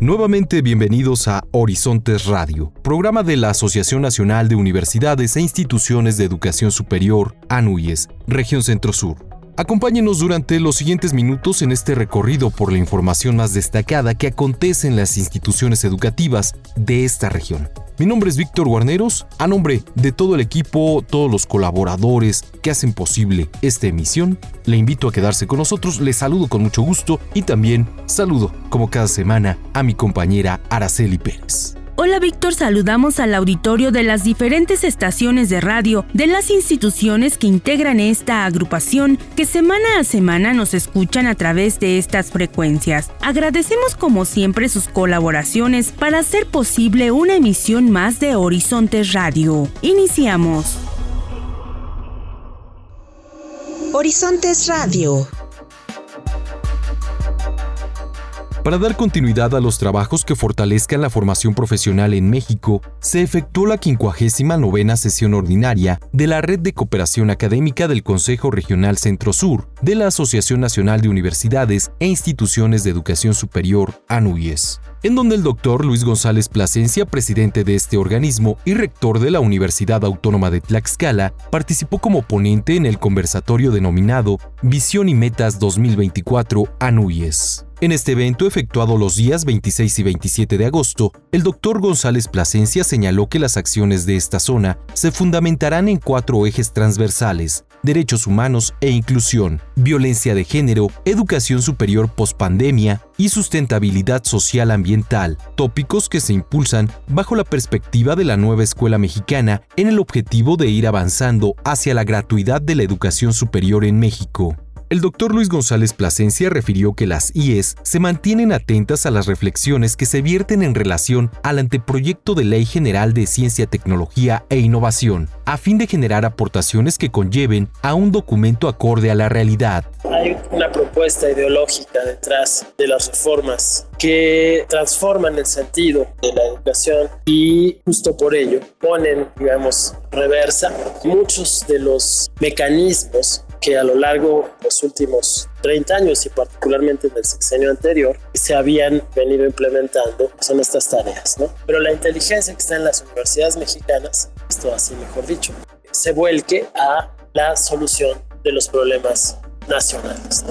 Nuevamente bienvenidos a Horizontes Radio, programa de la Asociación Nacional de Universidades e Instituciones de Educación Superior, ANUYES, Región Centro Sur. Acompáñenos durante los siguientes minutos en este recorrido por la información más destacada que acontece en las instituciones educativas de esta región. Mi nombre es Víctor Guarneros, a nombre de todo el equipo, todos los colaboradores que hacen posible esta emisión, le invito a quedarse con nosotros, le saludo con mucho gusto y también saludo, como cada semana, a mi compañera Araceli Pérez. Hola Víctor, saludamos al auditorio de las diferentes estaciones de radio de las instituciones que integran esta agrupación que semana a semana nos escuchan a través de estas frecuencias. Agradecemos como siempre sus colaboraciones para hacer posible una emisión más de Horizontes Radio. Iniciamos. Horizontes Radio Para dar continuidad a los trabajos que fortalezcan la formación profesional en México, se efectuó la 59 sesión ordinaria de la Red de Cooperación Académica del Consejo Regional Centro-Sur de la Asociación Nacional de Universidades e Instituciones de Educación Superior, ANUYES en donde el doctor Luis González Plasencia, presidente de este organismo y rector de la Universidad Autónoma de Tlaxcala, participó como ponente en el conversatorio denominado Visión y Metas 2024 ANUYES. En este evento, efectuado los días 26 y 27 de agosto, el doctor González Plasencia señaló que las acciones de esta zona se fundamentarán en cuatro ejes transversales, derechos humanos e inclusión, violencia de género, educación superior pospandemia y sustentabilidad social ambiental, tópicos que se impulsan bajo la perspectiva de la nueva escuela mexicana en el objetivo de ir avanzando hacia la gratuidad de la educación superior en México. El doctor Luis González Plasencia refirió que las IES se mantienen atentas a las reflexiones que se vierten en relación al anteproyecto de Ley General de Ciencia, Tecnología e Innovación, a fin de generar aportaciones que conlleven a un documento acorde a la realidad. Hay una propuesta ideológica detrás de las reformas que transforman el sentido de la educación y justo por ello ponen, digamos, reversa muchos de los mecanismos que a lo largo de los últimos 30 años y particularmente en el sexenio anterior se habían venido implementando son estas tareas, ¿no? Pero la inteligencia que está en las universidades mexicanas, esto así mejor dicho, se vuelque a la solución de los problemas nacionales.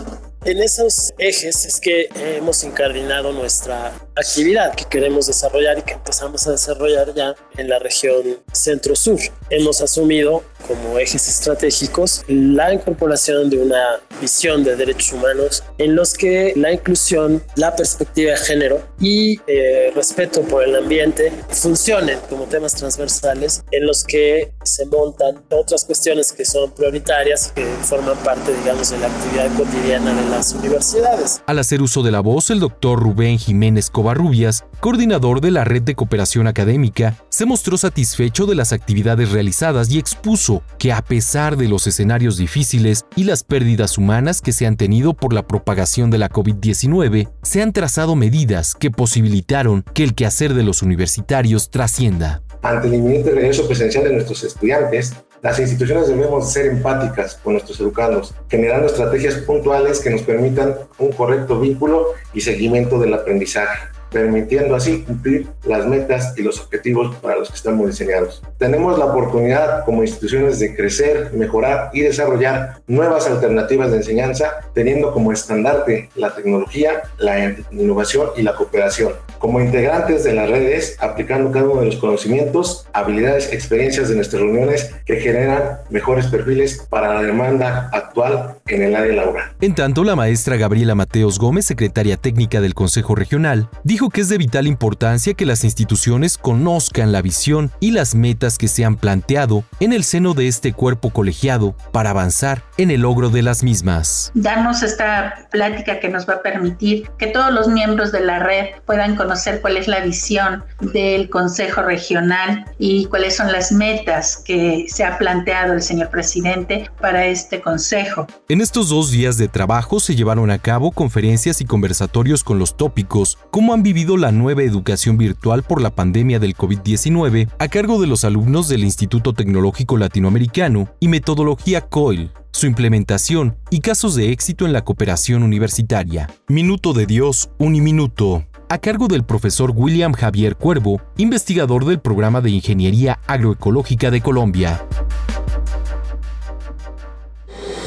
En esos ejes es que hemos incardinado nuestra actividad que queremos desarrollar y que empezamos a desarrollar ya en la región centro-sur. Hemos asumido como ejes estratégicos la incorporación de una visión de derechos humanos en los que la inclusión, la perspectiva de género y eh, respeto por el ambiente funcionen como temas transversales en los que se montan otras cuestiones que son prioritarias y que forman parte, digamos, de la actividad cotidiana de las universidades. Al hacer uso de la voz, el doctor Rubén Jiménez Covarrubias, coordinador de la Red de Cooperación Académica, se mostró satisfecho de las actividades realizadas y expuso que a pesar de los escenarios difíciles y las pérdidas humanas que se han tenido por la propagación de la COVID-19, se han trazado medidas que posibilitaron que el quehacer de los universitarios trascienda. Ante el inminente regreso presencial de nuestros estudiantes, las instituciones debemos ser empáticas con nuestros educandos, generando estrategias puntuales que nos permitan un correcto vínculo y seguimiento del aprendizaje permitiendo así cumplir las metas y los objetivos para los que estamos diseñados. Tenemos la oportunidad como instituciones de crecer, mejorar y desarrollar nuevas alternativas de enseñanza, teniendo como estandarte la tecnología, la innovación y la cooperación. Como integrantes de las redes, aplicando cada uno de los conocimientos, habilidades, experiencias de nuestras reuniones que generan mejores perfiles para la demanda actual en el área laboral. En tanto, la maestra Gabriela Mateos Gómez, secretaria técnica del Consejo Regional, dijo dijo que es de vital importancia que las instituciones conozcan la visión y las metas que se han planteado en el seno de este cuerpo colegiado para avanzar en el logro de las mismas. Darnos esta plática que nos va a permitir que todos los miembros de la red puedan conocer cuál es la visión del Consejo Regional y cuáles son las metas que se ha planteado el señor presidente para este Consejo. En estos dos días de trabajo se llevaron a cabo conferencias y conversatorios con los tópicos cómo han vivido la nueva educación virtual por la pandemia del COVID-19 a cargo de los alumnos del Instituto Tecnológico Latinoamericano y metodología COIL su implementación y casos de éxito en la cooperación universitaria. Minuto de Dios, Uniminuto, a cargo del profesor William Javier Cuervo, investigador del programa de Ingeniería Agroecológica de Colombia.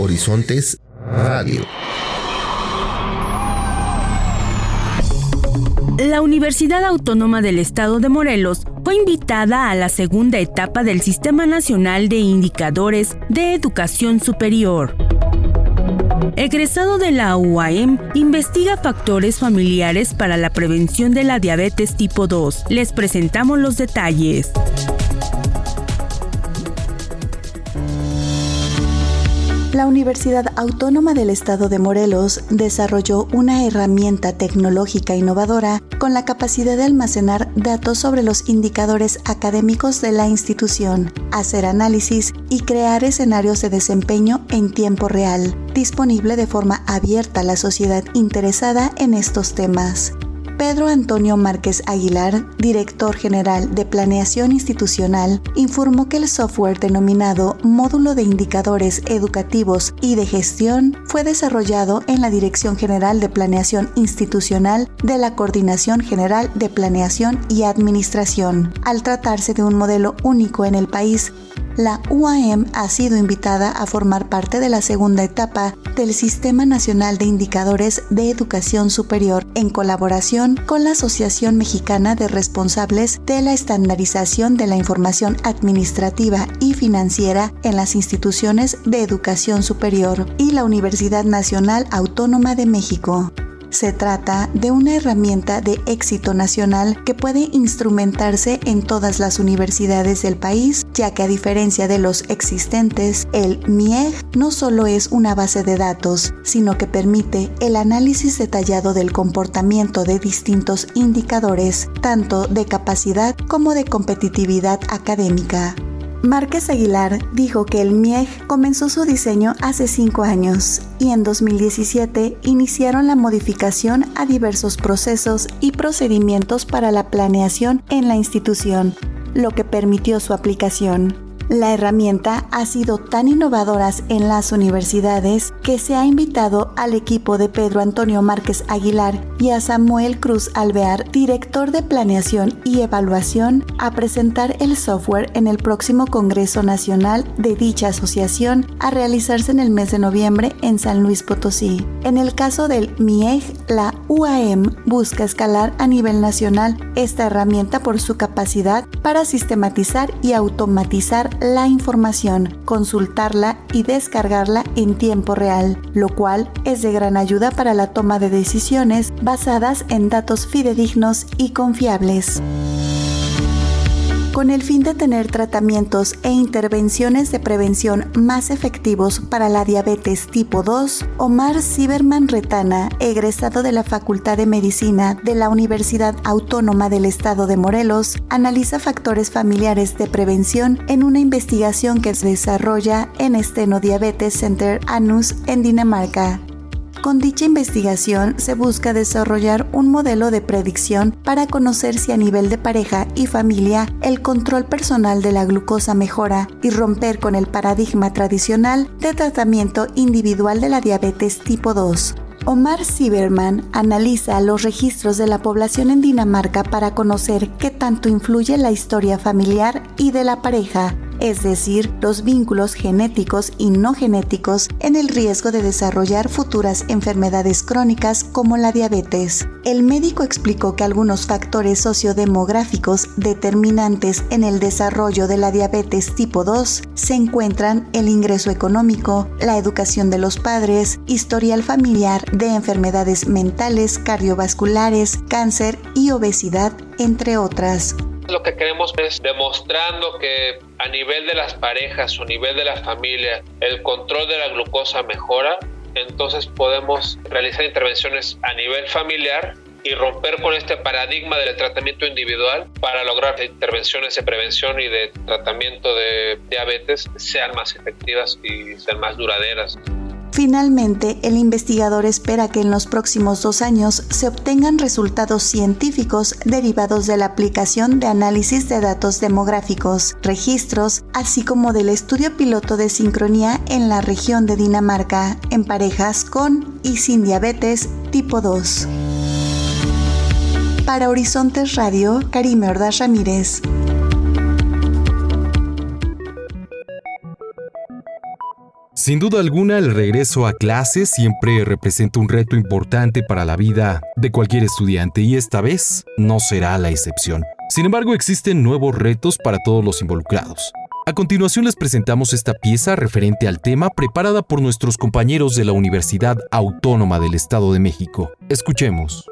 Horizontes Radio. La Universidad Autónoma del Estado de Morelos fue invitada a la segunda etapa del Sistema Nacional de Indicadores de Educación Superior. Egresado de la UAM, investiga factores familiares para la prevención de la diabetes tipo 2. Les presentamos los detalles. La Universidad Autónoma del Estado de Morelos desarrolló una herramienta tecnológica innovadora con la capacidad de almacenar datos sobre los indicadores académicos de la institución, hacer análisis y crear escenarios de desempeño en tiempo real, disponible de forma abierta a la sociedad interesada en estos temas. Pedro Antonio Márquez Aguilar, director general de Planeación Institucional, informó que el software denominado Módulo de Indicadores Educativos y de Gestión fue desarrollado en la Dirección General de Planeación Institucional de la Coordinación General de Planeación y Administración. Al tratarse de un modelo único en el país, la UAM ha sido invitada a formar parte de la segunda etapa del Sistema Nacional de Indicadores de Educación Superior en colaboración con la Asociación Mexicana de Responsables de la Estandarización de la Información Administrativa y Financiera en las Instituciones de Educación Superior y la Universidad Nacional Autónoma de México. Se trata de una herramienta de éxito nacional que puede instrumentarse en todas las universidades del país, ya que a diferencia de los existentes, el MIEG no solo es una base de datos, sino que permite el análisis detallado del comportamiento de distintos indicadores, tanto de capacidad como de competitividad académica. Márquez Aguilar dijo que el MIEG comenzó su diseño hace cinco años y en 2017 iniciaron la modificación a diversos procesos y procedimientos para la planeación en la institución, lo que permitió su aplicación. La herramienta ha sido tan innovadora en las universidades que se ha invitado al equipo de Pedro Antonio Márquez Aguilar y a Samuel Cruz Alvear, director de Planeación y Evaluación, a presentar el software en el próximo Congreso Nacional de dicha asociación a realizarse en el mes de noviembre en San Luis Potosí. En el caso del MIEG, la UAM busca escalar a nivel nacional esta herramienta por su capacidad para sistematizar y automatizar la información, consultarla y descargarla en tiempo real, lo cual es de gran ayuda para la toma de decisiones basadas en datos fidedignos y confiables. Con el fin de tener tratamientos e intervenciones de prevención más efectivos para la diabetes tipo 2, Omar Ciberman Retana, egresado de la Facultad de Medicina de la Universidad Autónoma del Estado de Morelos, analiza factores familiares de prevención en una investigación que se desarrolla en Esteno Diabetes Center Anus en Dinamarca. Con dicha investigación se busca desarrollar un modelo de predicción para conocer si a nivel de pareja y familia el control personal de la glucosa mejora y romper con el paradigma tradicional de tratamiento individual de la diabetes tipo 2. Omar Sieberman analiza los registros de la población en Dinamarca para conocer qué tanto influye la historia familiar y de la pareja es decir, los vínculos genéticos y no genéticos en el riesgo de desarrollar futuras enfermedades crónicas como la diabetes. El médico explicó que algunos factores sociodemográficos determinantes en el desarrollo de la diabetes tipo 2 se encuentran el ingreso económico, la educación de los padres, historial familiar de enfermedades mentales, cardiovasculares, cáncer y obesidad, entre otras. Lo que queremos es demostrando que a nivel de las parejas o a nivel de la familia el control de la glucosa mejora, entonces podemos realizar intervenciones a nivel familiar y romper con este paradigma del tratamiento individual para lograr que intervenciones de prevención y de tratamiento de diabetes sean más efectivas y sean más duraderas. Finalmente, el investigador espera que en los próximos dos años se obtengan resultados científicos derivados de la aplicación de análisis de datos demográficos, registros, así como del estudio piloto de sincronía en la región de Dinamarca en parejas con y sin diabetes tipo 2. Para Horizontes Radio, Karime Ordaz Ramírez. Sin duda alguna, el regreso a clases siempre representa un reto importante para la vida de cualquier estudiante y esta vez no será la excepción. Sin embargo, existen nuevos retos para todos los involucrados. A continuación les presentamos esta pieza referente al tema preparada por nuestros compañeros de la Universidad Autónoma del Estado de México. Escuchemos.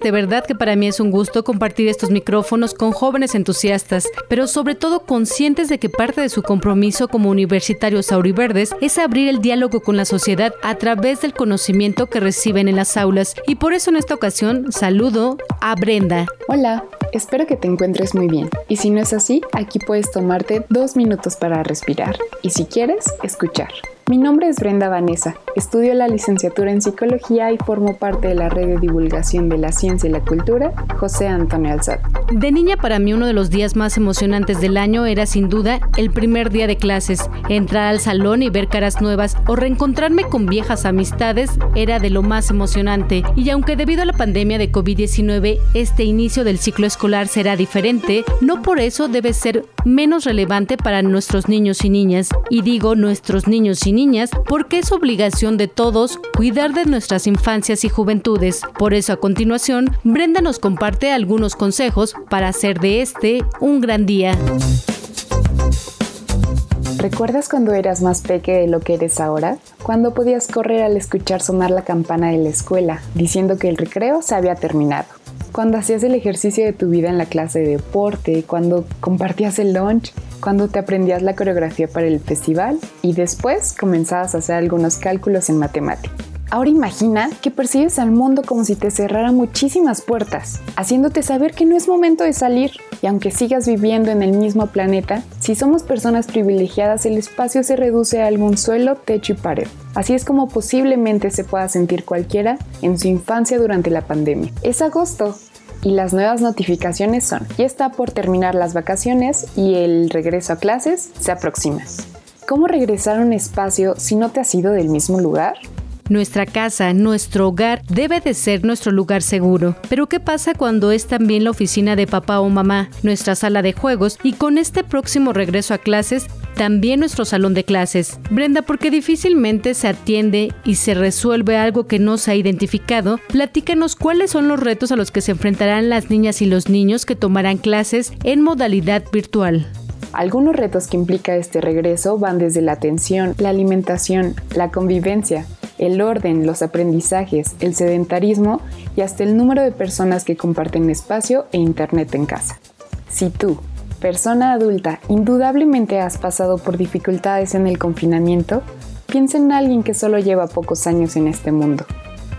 De verdad que para mí es un gusto compartir estos micrófonos con jóvenes entusiastas, pero sobre todo conscientes de que parte de su compromiso como universitarios auriverdes es abrir el diálogo con la sociedad a través del conocimiento que reciben en las aulas. Y por eso en esta ocasión saludo a Brenda. Hola, espero que te encuentres muy bien. Y si no es así, aquí puedes tomarte dos minutos para respirar. Y si quieres, escuchar. Mi nombre es Brenda Vanessa, estudio la licenciatura en psicología y formo parte de la red de divulgación de la ciencia y la cultura, José Antonio Alzad. De niña para mí uno de los días más emocionantes del año era sin duda el primer día de clases. Entrar al salón y ver caras nuevas o reencontrarme con viejas amistades era de lo más emocionante. Y aunque debido a la pandemia de COVID-19 este inicio del ciclo escolar será diferente, no por eso debe ser menos relevante para nuestros niños y niñas. Y digo nuestros niños y niñas porque es obligación de todos cuidar de nuestras infancias y juventudes. Por eso a continuación, Brenda nos comparte algunos consejos para hacer de este un gran día. ¿Recuerdas cuando eras más peque de lo que eres ahora? Cuando podías correr al escuchar sonar la campana de la escuela, diciendo que el recreo se había terminado. Cuando hacías el ejercicio de tu vida en la clase de deporte, cuando compartías el lunch, cuando te aprendías la coreografía para el festival y después comenzabas a hacer algunos cálculos en matemática. Ahora imagina que percibes al mundo como si te cerrara muchísimas puertas, haciéndote saber que no es momento de salir. Y aunque sigas viviendo en el mismo planeta, si somos personas privilegiadas, el espacio se reduce a algún suelo, techo y pared. Así es como posiblemente se pueda sentir cualquiera en su infancia durante la pandemia. Es agosto, y las nuevas notificaciones son, ya está por terminar las vacaciones y el regreso a clases se aproxima. ¿Cómo regresar a un espacio si no te has ido del mismo lugar? Nuestra casa, nuestro hogar, debe de ser nuestro lugar seguro. Pero ¿qué pasa cuando es también la oficina de papá o mamá, nuestra sala de juegos y con este próximo regreso a clases, también nuestro salón de clases? Brenda, porque difícilmente se atiende y se resuelve algo que no se ha identificado, platícanos cuáles son los retos a los que se enfrentarán las niñas y los niños que tomarán clases en modalidad virtual. Algunos retos que implica este regreso van desde la atención, la alimentación, la convivencia, el orden, los aprendizajes, el sedentarismo y hasta el número de personas que comparten espacio e internet en casa. Si tú, persona adulta, indudablemente has pasado por dificultades en el confinamiento, piensa en alguien que solo lleva pocos años en este mundo,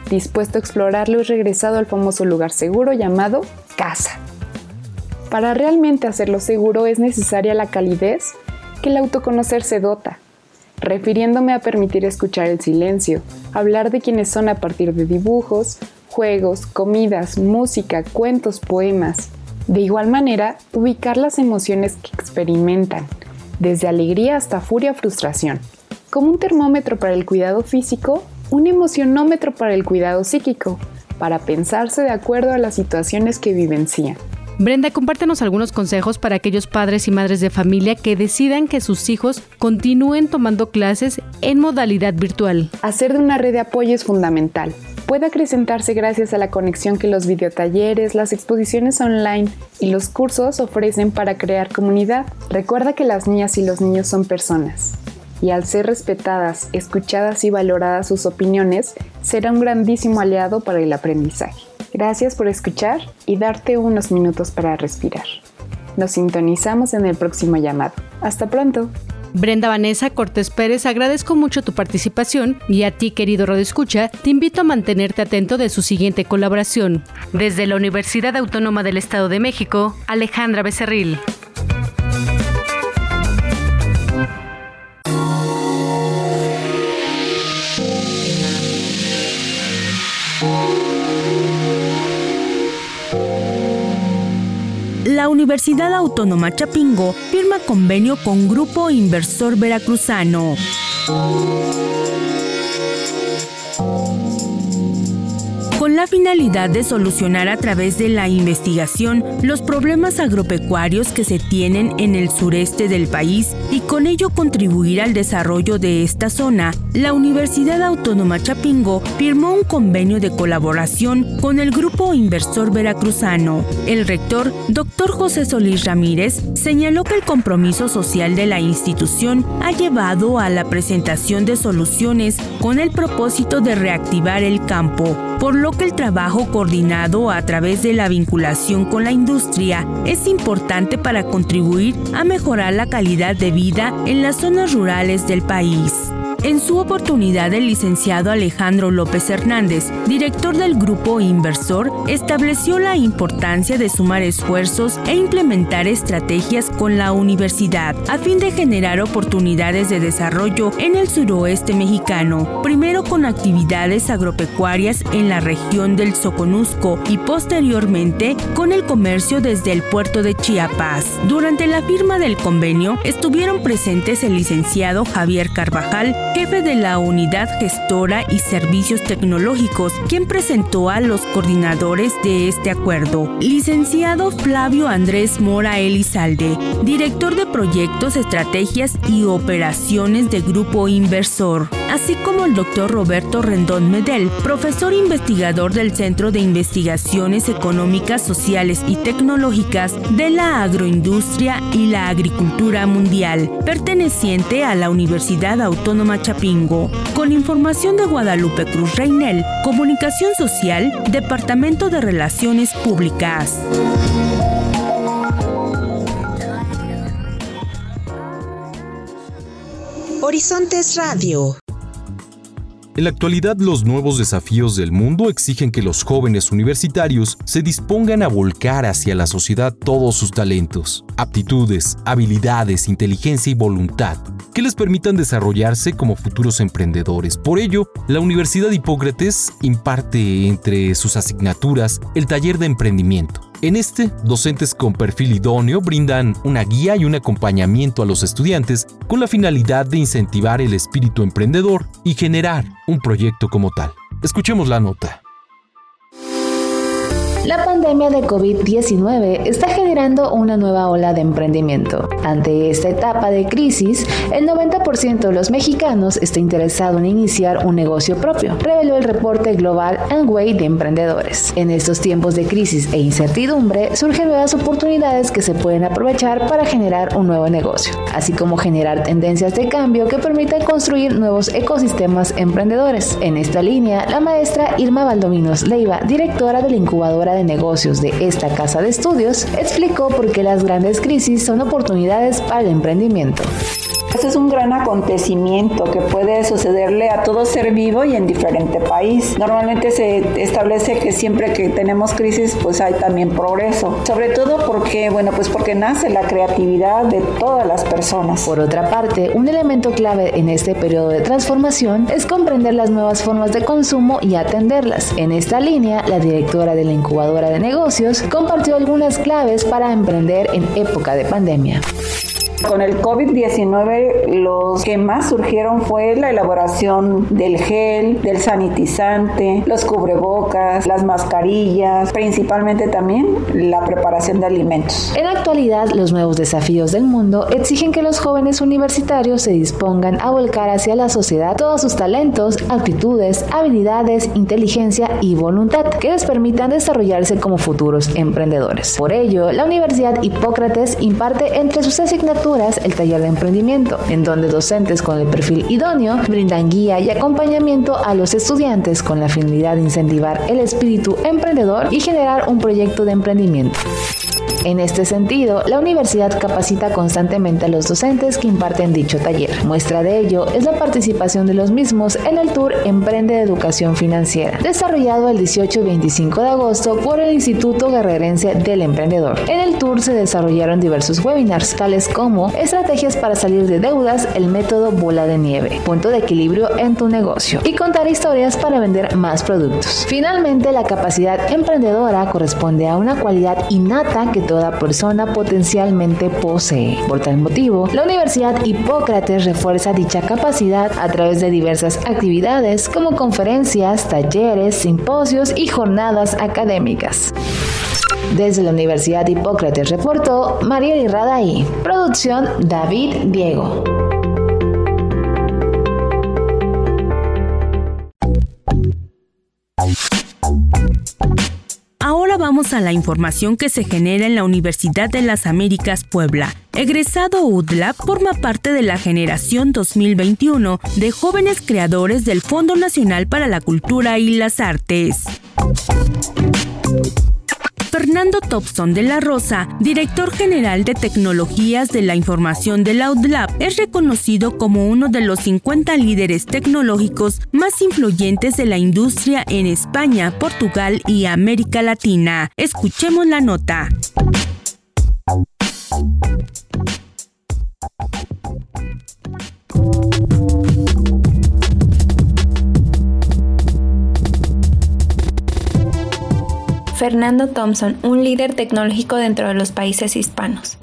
dispuesto a explorarlo y regresado al famoso lugar seguro llamado casa. Para realmente hacerlo seguro es necesaria la calidez que el autoconocer se dota, refiriéndome a permitir escuchar el silencio, hablar de quienes son a partir de dibujos, juegos, comidas, música, cuentos, poemas. De igual manera, ubicar las emociones que experimentan, desde alegría hasta furia frustración. Como un termómetro para el cuidado físico, un emocionómetro para el cuidado psíquico, para pensarse de acuerdo a las situaciones que vivencian. Brenda, compártenos algunos consejos para aquellos padres y madres de familia que decidan que sus hijos continúen tomando clases en modalidad virtual. Hacer de una red de apoyo es fundamental. Puede acrecentarse gracias a la conexión que los videotalleres, las exposiciones online y los cursos ofrecen para crear comunidad. Recuerda que las niñas y los niños son personas y al ser respetadas, escuchadas y valoradas sus opiniones, será un grandísimo aliado para el aprendizaje. Gracias por escuchar y darte unos minutos para respirar. Nos sintonizamos en el próximo llamado. Hasta pronto. Brenda Vanessa Cortés Pérez, agradezco mucho tu participación y a ti, querido Escucha, te invito a mantenerte atento de su siguiente colaboración. Desde la Universidad Autónoma del Estado de México, Alejandra Becerril. Universidad Autónoma Chapingo firma convenio con Grupo Inversor Veracruzano con la finalidad de solucionar a través de la investigación los problemas agropecuarios que se tienen en el sureste del país y con ello contribuir al desarrollo de esta zona, la Universidad Autónoma Chapingo firmó un convenio de colaboración con el Grupo Inversor Veracruzano. El rector, doctor José Solís Ramírez, señaló que el compromiso social de la institución ha llevado a la presentación de soluciones con el propósito de reactivar el campo, por lo que el trabajo coordinado a través de la vinculación con la industria es importante para contribuir a mejorar la calidad de vida en las zonas rurales del país. En su oportunidad, el licenciado Alejandro López Hernández, director del grupo inversor, estableció la importancia de sumar esfuerzos e implementar estrategias con la universidad a fin de generar oportunidades de desarrollo en el suroeste mexicano, primero con actividades agropecuarias en la región del Soconusco y posteriormente con el comercio desde el puerto de Chiapas. Durante la firma del convenio estuvieron presentes el licenciado Javier Carvajal, jefe de la Unidad Gestora y Servicios Tecnológicos, quien presentó a los coordinadores de este acuerdo. Licenciado Flavio Andrés Mora Elizalde, director de Proyectos, Estrategias y Operaciones de Grupo Inversor, así como el doctor Roberto Rendón Medel, profesor investigador del Centro de Investigaciones Económicas, Sociales y Tecnológicas de la Agroindustria y la Agricultura Mundial, perteneciente a la Universidad Autónoma Chapingo. Con información de Guadalupe Cruz Reinel, Comunicación Social, Departamento de Relaciones Públicas. Horizontes Radio. En la actualidad, los nuevos desafíos del mundo exigen que los jóvenes universitarios se dispongan a volcar hacia la sociedad todos sus talentos, aptitudes, habilidades, inteligencia y voluntad que les permitan desarrollarse como futuros emprendedores. Por ello, la Universidad Hipócrates imparte entre sus asignaturas el taller de emprendimiento. En este, docentes con perfil idóneo brindan una guía y un acompañamiento a los estudiantes con la finalidad de incentivar el espíritu emprendedor y generar un proyecto como tal. Escuchemos la nota. La pandemia de COVID-19 está generando una nueva ola de emprendimiento. Ante esta etapa de crisis, el 90% de los mexicanos está interesado en iniciar un negocio propio, reveló el reporte global Way de emprendedores. En estos tiempos de crisis e incertidumbre, surgen nuevas oportunidades que se pueden aprovechar para generar un nuevo negocio, así como generar tendencias de cambio que permitan construir nuevos ecosistemas emprendedores. En esta línea, la maestra Irma Valdominos Leiva, directora de la incubadora de negocios de esta casa de estudios, explicó por qué las grandes crisis son oportunidades para el emprendimiento. Este es un gran acontecimiento que puede sucederle a todo ser vivo y en diferente país. Normalmente se establece que siempre que tenemos crisis pues hay también progreso, sobre todo porque bueno, pues porque nace la creatividad de todas las personas. Por otra parte, un elemento clave en este periodo de transformación es comprender las nuevas formas de consumo y atenderlas. En esta línea, la directora de la incubadora de negocios compartió algunas claves para emprender en época de pandemia. Con el COVID-19 los que más surgieron fue la elaboración del gel, del sanitizante, los cubrebocas, las mascarillas, principalmente también la preparación de alimentos. En actualidad, los nuevos desafíos del mundo exigen que los jóvenes universitarios se dispongan a volcar hacia la sociedad todos sus talentos, actitudes, habilidades, inteligencia y voluntad que les permitan desarrollarse como futuros emprendedores. Por ello, la Universidad Hipócrates imparte entre sus asignaturas el taller de emprendimiento, en donde docentes con el perfil idóneo brindan guía y acompañamiento a los estudiantes con la finalidad de incentivar el espíritu emprendedor y generar un proyecto de emprendimiento. En este sentido, la universidad capacita constantemente a los docentes que imparten dicho taller. Muestra de ello es la participación de los mismos en el Tour Emprende de Educación Financiera, desarrollado el 18 y 25 de agosto por el Instituto Guerrerense del Emprendedor. En el tour se desarrollaron diversos webinars, tales como Estrategias para salir de deudas, el método bola de nieve, punto de equilibrio en tu negocio y contar historias para vender más productos. Finalmente, la capacidad emprendedora corresponde a una cualidad innata que toda persona potencialmente posee. Por tal motivo, la Universidad Hipócrates refuerza dicha capacidad a través de diversas actividades como conferencias, talleres, simposios y jornadas académicas. Desde la Universidad Hipócrates reportó María Irradaí. Producción David Diego. Vamos a la información que se genera en la Universidad de las Américas Puebla. Egresado UDLAP forma parte de la generación 2021 de jóvenes creadores del Fondo Nacional para la Cultura y las Artes. Fernando Thompson de la Rosa, director general de tecnologías de la información de la UDLAP, es reconocido como uno de los 50 líderes tecnológicos más influyentes de la industria en España, Portugal y América Latina. Escuchemos la nota. Fernando Thompson, un líder tecnológico dentro de los países hispanos.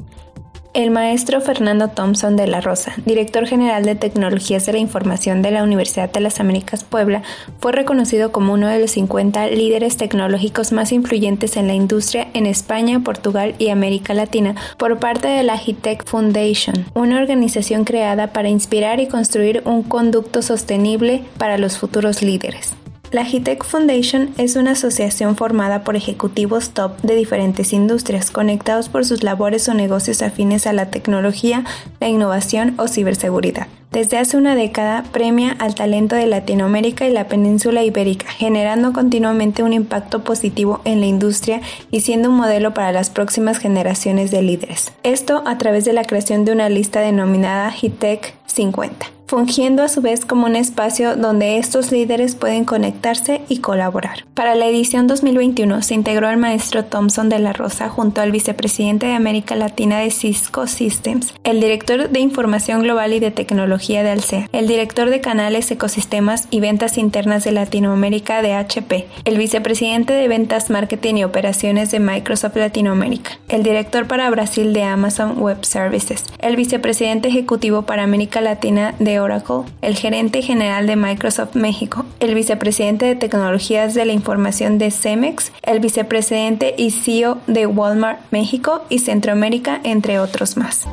El maestro Fernando Thompson de la Rosa, director general de Tecnologías de la Información de la Universidad de las Américas Puebla, fue reconocido como uno de los 50 líderes tecnológicos más influyentes en la industria en España, Portugal y América Latina por parte de la HITEC Foundation, una organización creada para inspirar y construir un conducto sostenible para los futuros líderes. La HITEC Foundation es una asociación formada por ejecutivos top de diferentes industrias conectados por sus labores o negocios afines a la tecnología, la innovación o ciberseguridad. Desde hace una década premia al talento de Latinoamérica y la península ibérica, generando continuamente un impacto positivo en la industria y siendo un modelo para las próximas generaciones de líderes. Esto a través de la creación de una lista denominada HITEC 50 fungiendo a su vez como un espacio donde estos líderes pueden conectarse y colaborar. Para la edición 2021 se integró el maestro Thompson de la Rosa junto al vicepresidente de América Latina de Cisco Systems, el director de Información Global y de Tecnología de Alsea, el director de Canales, Ecosistemas y Ventas Internas de Latinoamérica de HP, el vicepresidente de Ventas, Marketing y Operaciones de Microsoft Latinoamérica, el director para Brasil de Amazon Web Services, el vicepresidente ejecutivo para América Latina de Oracle, el gerente general de Microsoft México, el vicepresidente de tecnologías de la información de Cemex, el vicepresidente y CEO de Walmart México y Centroamérica, entre otros más.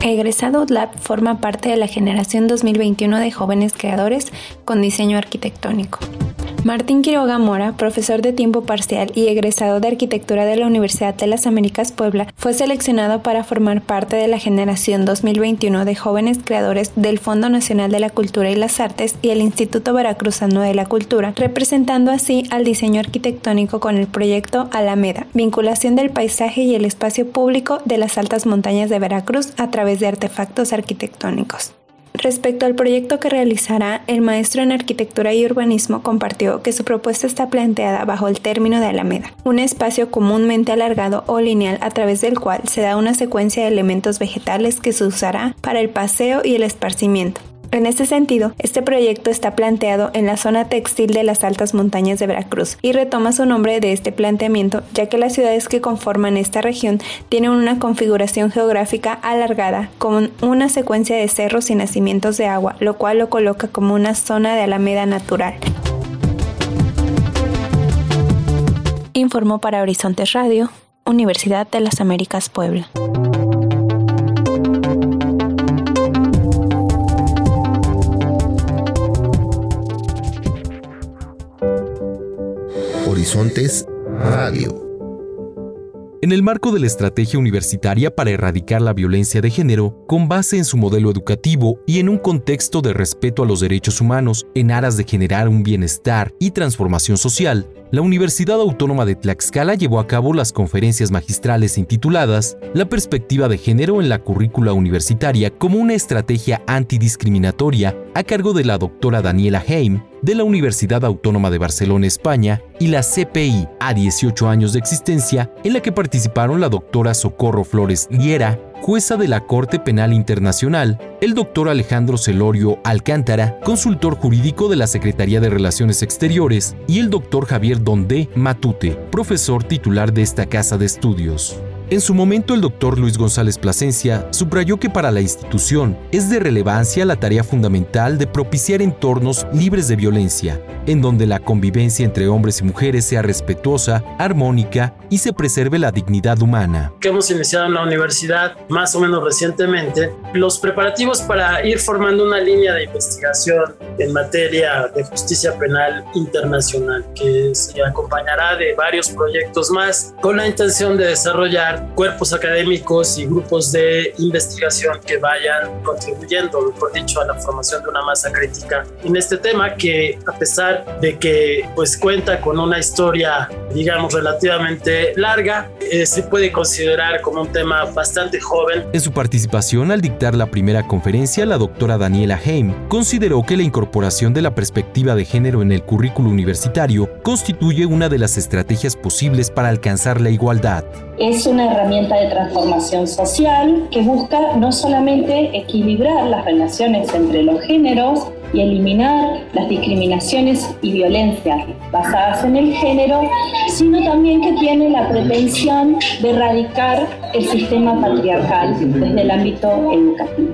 Egresado Lab forma parte de la generación 2021 de jóvenes creadores con diseño arquitectónico. Martín Quiroga Mora, profesor de tiempo parcial y egresado de arquitectura de la Universidad de las Américas Puebla, fue seleccionado para formar parte de la generación 2021 de jóvenes creadores del Fondo Nacional de la Cultura y las Artes y el Instituto Veracruzano de la Cultura, representando así al diseño arquitectónico con el proyecto Alameda, vinculación del paisaje y el espacio público de las altas montañas de Veracruz a través de artefactos arquitectónicos. Respecto al proyecto que realizará, el maestro en arquitectura y urbanismo compartió que su propuesta está planteada bajo el término de Alameda, un espacio comúnmente alargado o lineal a través del cual se da una secuencia de elementos vegetales que se usará para el paseo y el esparcimiento, En este sentido, este proyecto está planteado en la zona textil de las altas montañas de Veracruz y retoma su nombre de este planteamiento ya que las ciudades que conforman esta región tienen una configuración geográfica alargada con una secuencia de cerros y nacimientos de agua, lo cual lo coloca como una zona de alameda natural. Informó para Horizontes Radio, Universidad de las Américas Puebla. Horizontes Radio. En el marco de la estrategia universitaria para erradicar la violencia de género, con base en su modelo educativo y en un contexto de respeto a los derechos humanos en aras de generar un bienestar y transformación social, la Universidad Autónoma de Tlaxcala llevó a cabo las conferencias magistrales intituladas La perspectiva de género en la currícula universitaria como una estrategia antidiscriminatoria a cargo de la doctora Daniela Heim de la Universidad Autónoma de Barcelona, España, y la CPI a 18 años de existencia, en la que participaron la doctora Socorro Flores Liera, jueza de la Corte Penal Internacional, el doctor Alejandro Celorio Alcántara, consultor jurídico de la Secretaría de Relaciones Exteriores, y el doctor Javier Dondé Matute, profesor titular de esta casa de estudios. En su momento, el doctor Luis González Plasencia subrayó que para la institución es de relevancia la tarea fundamental de propiciar entornos libres de violencia, en donde la convivencia entre hombres y mujeres sea respetuosa, armónica y se preserve la dignidad humana. Que hemos iniciado en la universidad más o menos recientemente, los preparativos para ir formando una línea de investigación en materia de justicia penal internacional, que se acompañará de varios proyectos más con la intención de desarrollar cuerpos académicos y grupos de investigación que vayan contribuyendo, por dicho, a la formación de una masa crítica en este tema que a pesar de que pues cuenta con una historia digamos relativamente larga, eh, se puede considerar como un tema bastante joven. En su participación al dictar la primera conferencia, la doctora Daniela Heim consideró que la incorporación de la perspectiva de género en el currículo universitario constituye una de las estrategias posibles para alcanzar la igualdad. Es una herramienta de transformación social que busca no solamente equilibrar las relaciones entre los géneros y eliminar las discriminaciones y violencias basadas en el género, sino también que tiene la pretensión de erradicar el sistema patriarcal desde el ámbito educativo.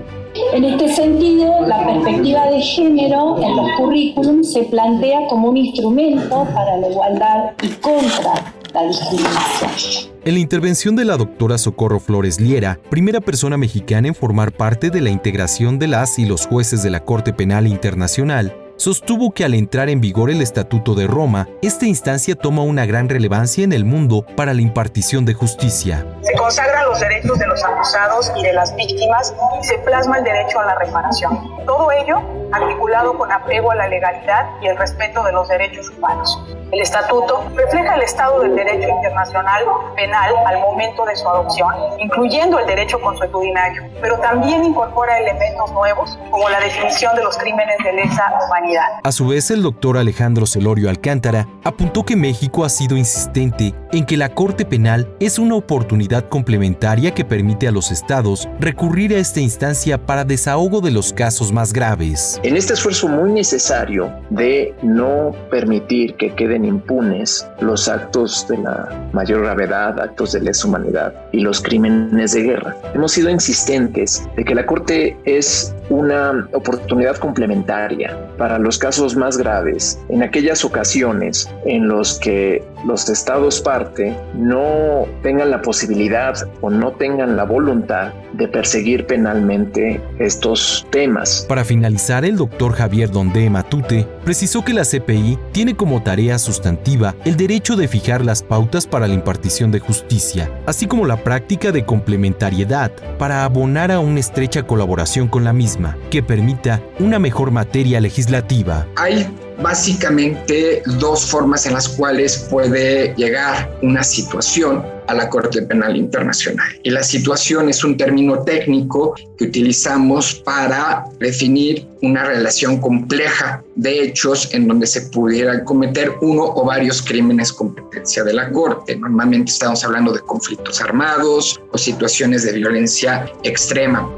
En este sentido, la perspectiva de género en los currículums se plantea como un instrumento para la igualdad y contra En la intervención de la doctora Socorro Flores Liera, primera persona mexicana en formar parte de la integración de las y los jueces de la Corte Penal Internacional, sostuvo que al entrar en vigor el Estatuto de Roma, esta instancia toma una gran relevancia en el mundo para la impartición de justicia. Se consagran los derechos de los acusados y de las víctimas y se plasma el derecho a la reparación. Todo ello articulado con apego a la legalidad y el respeto de los derechos humanos. El estatuto refleja el estado del derecho internacional penal al momento de su adopción, incluyendo el derecho consuetudinario, pero también incorpora elementos nuevos como la definición de los crímenes de lesa humanidad. A su vez, el doctor Alejandro Celorio Alcántara apuntó que México ha sido insistente en que la Corte Penal es una oportunidad complementaria que permite a los estados recurrir a esta instancia para desahogo de los casos más graves. En este esfuerzo muy necesario de no permitir que queden impunes los actos de la mayor gravedad, actos de lesa humanidad y los crímenes de guerra, hemos sido insistentes de que la Corte es una oportunidad complementaria para los casos más graves, en aquellas ocasiones en los que los estados parte no tengan la posibilidad o no tengan la voluntad de perseguir penalmente estos temas. Para finalizar, el doctor Javier Donde Matute precisó que la CPI tiene como tarea sustantiva el derecho de fijar las pautas para la impartición de justicia, así como la práctica de complementariedad para abonar a una estrecha colaboración con la misma, que permita una mejor materia legislativa. Hay básicamente dos formas en las cuales puede llegar una situación a la Corte Penal Internacional. Y la situación es un término técnico que utilizamos para definir una relación compleja de hechos en donde se pudiera cometer uno o varios crímenes competencia de la Corte. Normalmente estamos hablando de conflictos armados o situaciones de violencia extrema.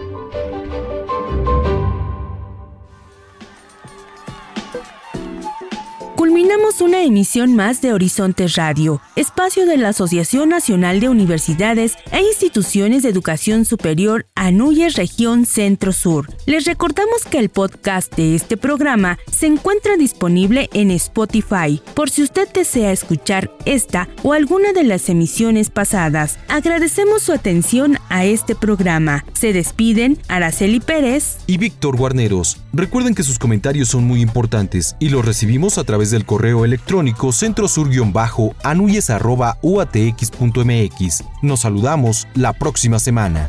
Iniciamos una emisión más de Horizontes Radio, espacio de la Asociación Nacional de Universidades e Instituciones de Educación Superior ANUYES Región Centro Sur. Les recordamos que el podcast de este programa se encuentra disponible en Spotify, por si usted desea escuchar esta o alguna de las emisiones pasadas. Agradecemos su atención a este programa. Se despiden Araceli Pérez y Víctor Guarneros. Recuerden que sus comentarios son muy importantes y los recibimos a través del correo electrónico centrosur-anuyes.uatx.mx. Nos saludamos la próxima semana.